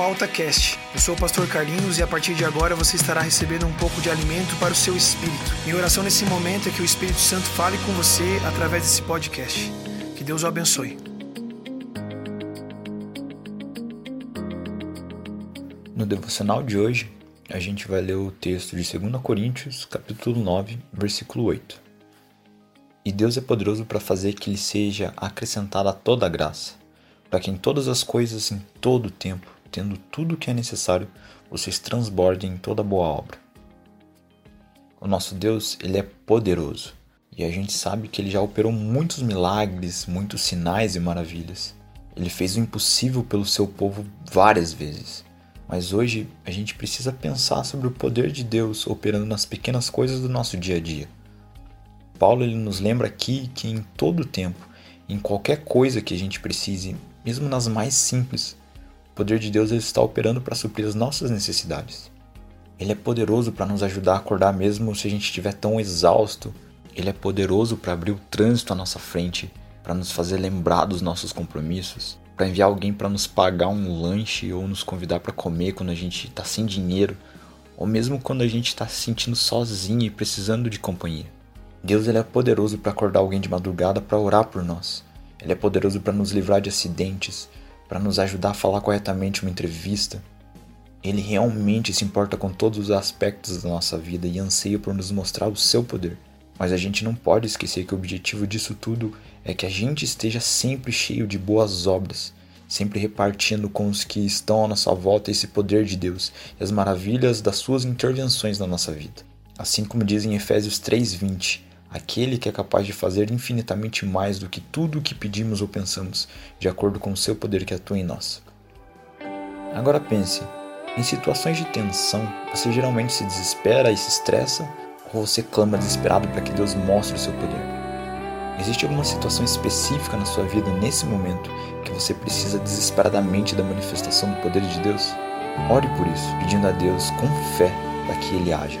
ao AltaCast. Eu sou o pastor Carlinhos e a partir de agora você estará recebendo um pouco de alimento para o seu espírito. Minha oração nesse momento é que o Espírito Santo fale com você através desse podcast. Que Deus o abençoe. No devocional de hoje, a gente vai ler o texto de 2 Coríntios, capítulo 9, versículo 8. E Deus é poderoso para fazer que lhe seja acrescentada toda a graça, para que em todas as coisas, em todo o tempo, tendo tudo o que é necessário, vocês transbordem em toda boa obra. O nosso Deus, ele é poderoso, e a gente sabe que ele já operou muitos milagres, muitos sinais e maravilhas. Ele fez o impossível pelo seu povo várias vezes. Mas hoje a gente precisa pensar sobre o poder de Deus operando nas pequenas coisas do nosso dia a dia. Paulo ele nos lembra aqui que em todo tempo, em qualquer coisa que a gente precise, mesmo nas mais simples, poder de Deus está operando para suprir as nossas necessidades. Ele é poderoso para nos ajudar a acordar mesmo se a gente estiver tão exausto. Ele é poderoso para abrir o trânsito à nossa frente, para nos fazer lembrar dos nossos compromissos, para enviar alguém para nos pagar um lanche ou nos convidar para comer quando a gente está sem dinheiro, ou mesmo quando a gente está se sentindo sozinho e precisando de companhia. Deus ele é poderoso para acordar alguém de madrugada para orar por nós. Ele é poderoso para nos livrar de acidentes, para nos ajudar a falar corretamente uma entrevista. Ele realmente se importa com todos os aspectos da nossa vida e anseia por nos mostrar o seu poder. Mas a gente não pode esquecer que o objetivo disso tudo é que a gente esteja sempre cheio de boas obras, sempre repartindo com os que estão à nossa volta esse poder de Deus e as maravilhas das suas intervenções na nossa vida. Assim como diz em Efésios 3:20, aquele que é capaz de fazer infinitamente mais do que tudo o que pedimos ou pensamos, de acordo com o seu poder que atua em nós. Agora pense, em situações de tensão, você geralmente se desespera e se estressa ou você clama desesperado para que Deus mostre o seu poder? Existe alguma situação específica na sua vida nesse momento que você precisa desesperadamente da manifestação do poder de Deus? Ore por isso, pedindo a Deus com fé para que Ele haja.